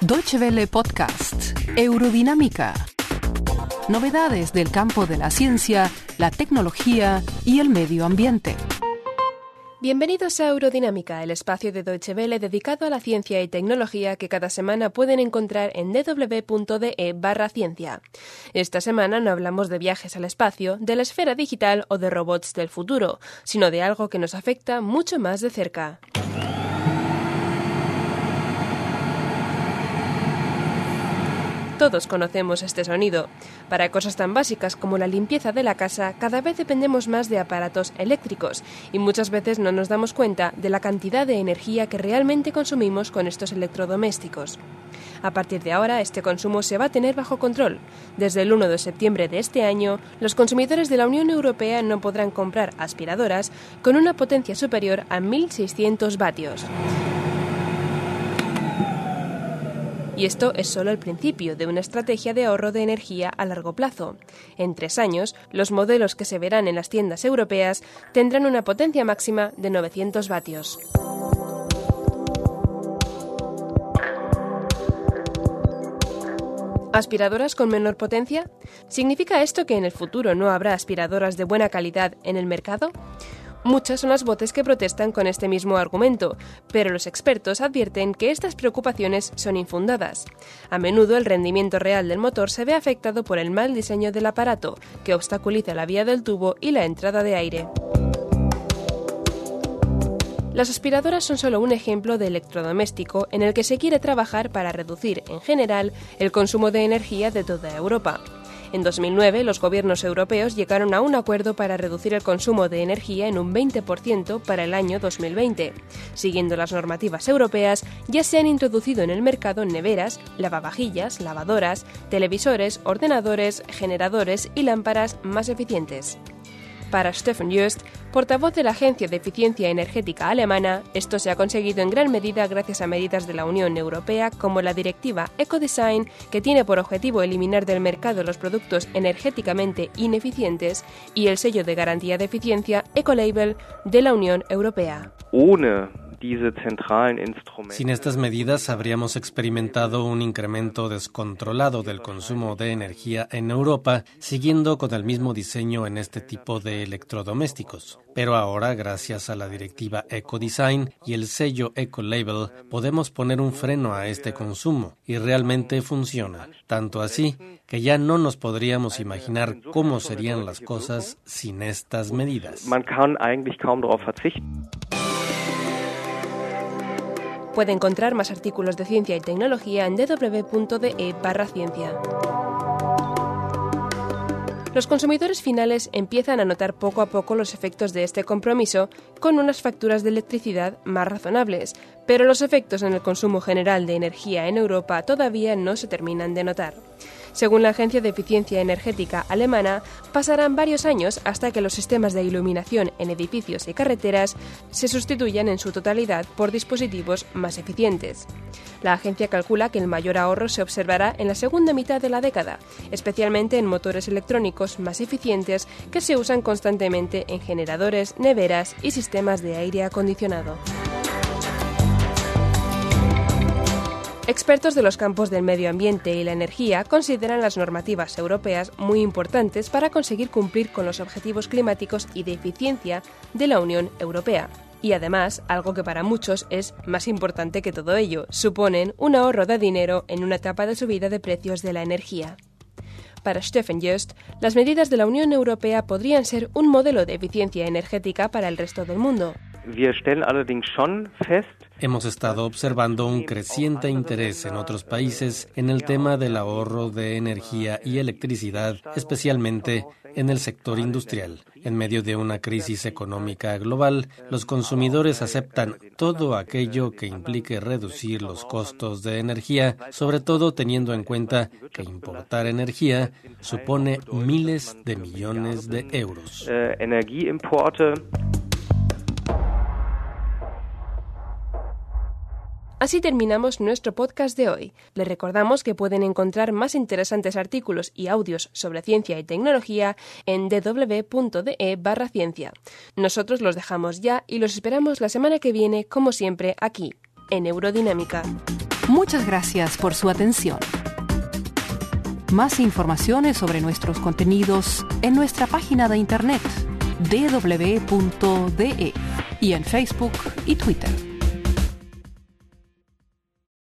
Deutsche Welle Podcast, Eurodinámica. Novedades del campo de la ciencia, la tecnología y el medio ambiente. Bienvenidos a Eurodinámica, el espacio de Deutsche Welle dedicado a la ciencia y tecnología que cada semana pueden encontrar en www.de barra ciencia. Esta semana no hablamos de viajes al espacio, de la esfera digital o de robots del futuro, sino de algo que nos afecta mucho más de cerca. Todos conocemos este sonido. Para cosas tan básicas como la limpieza de la casa, cada vez dependemos más de aparatos eléctricos y muchas veces no nos damos cuenta de la cantidad de energía que realmente consumimos con estos electrodomésticos. A partir de ahora, este consumo se va a tener bajo control. Desde el 1 de septiembre de este año, los consumidores de la Unión Europea no podrán comprar aspiradoras con una potencia superior a 1.600 vatios. Y esto es solo el principio de una estrategia de ahorro de energía a largo plazo. En tres años, los modelos que se verán en las tiendas europeas tendrán una potencia máxima de 900 vatios. ¿Aspiradoras con menor potencia? ¿Significa esto que en el futuro no habrá aspiradoras de buena calidad en el mercado? Muchas son las voces que protestan con este mismo argumento, pero los expertos advierten que estas preocupaciones son infundadas. A menudo el rendimiento real del motor se ve afectado por el mal diseño del aparato, que obstaculiza la vía del tubo y la entrada de aire. Las aspiradoras son solo un ejemplo de electrodoméstico en el que se quiere trabajar para reducir, en general, el consumo de energía de toda Europa. En 2009, los gobiernos europeos llegaron a un acuerdo para reducir el consumo de energía en un 20% para el año 2020. Siguiendo las normativas europeas, ya se han introducido en el mercado neveras, lavavajillas, lavadoras, televisores, ordenadores, generadores y lámparas más eficientes. Para Stefan Just, portavoz de la Agencia de Eficiencia Energética alemana, esto se ha conseguido en gran medida gracias a medidas de la Unión Europea como la directiva Ecodesign, que tiene por objetivo eliminar del mercado los productos energéticamente ineficientes, y el sello de garantía de eficiencia Ecolabel de la Unión Europea. Sin estas medidas habríamos experimentado un incremento descontrolado del consumo de energía en Europa, siguiendo con el mismo diseño en este tipo de electrodomésticos. Pero ahora, gracias a la directiva Ecodesign y el sello Ecolabel, podemos poner un freno a este consumo y realmente funciona. Tanto así que ya no nos podríamos imaginar cómo serían las cosas sin estas medidas. Puede encontrar más artículos de ciencia y tecnología en www.de barra ciencia. Los consumidores finales empiezan a notar poco a poco los efectos de este compromiso con unas facturas de electricidad más razonables, pero los efectos en el consumo general de energía en Europa todavía no se terminan de notar. Según la Agencia de Eficiencia Energética alemana, pasarán varios años hasta que los sistemas de iluminación en edificios y carreteras se sustituyan en su totalidad por dispositivos más eficientes. La agencia calcula que el mayor ahorro se observará en la segunda mitad de la década, especialmente en motores electrónicos más eficientes que se usan constantemente en generadores, neveras y sistemas de aire acondicionado. Expertos de los campos del medio ambiente y la energía consideran las normativas europeas muy importantes para conseguir cumplir con los objetivos climáticos y de eficiencia de la Unión Europea. Y además, algo que para muchos es más importante que todo ello, suponen un ahorro de dinero en una etapa de subida de precios de la energía. Para Stephen Just, las medidas de la Unión Europea podrían ser un modelo de eficiencia energética para el resto del mundo. Hemos estado observando un creciente interés en otros países en el tema del ahorro de energía y electricidad, especialmente en el sector industrial. En medio de una crisis económica global, los consumidores aceptan todo aquello que implique reducir los costos de energía, sobre todo teniendo en cuenta que importar energía supone miles de millones de euros. Así terminamos nuestro podcast de hoy. Les recordamos que pueden encontrar más interesantes artículos y audios sobre ciencia y tecnología en www.de barra ciencia. Nosotros los dejamos ya y los esperamos la semana que viene, como siempre, aquí, en Eurodinámica. Muchas gracias por su atención. Más informaciones sobre nuestros contenidos en nuestra página de internet www.de y en Facebook y Twitter.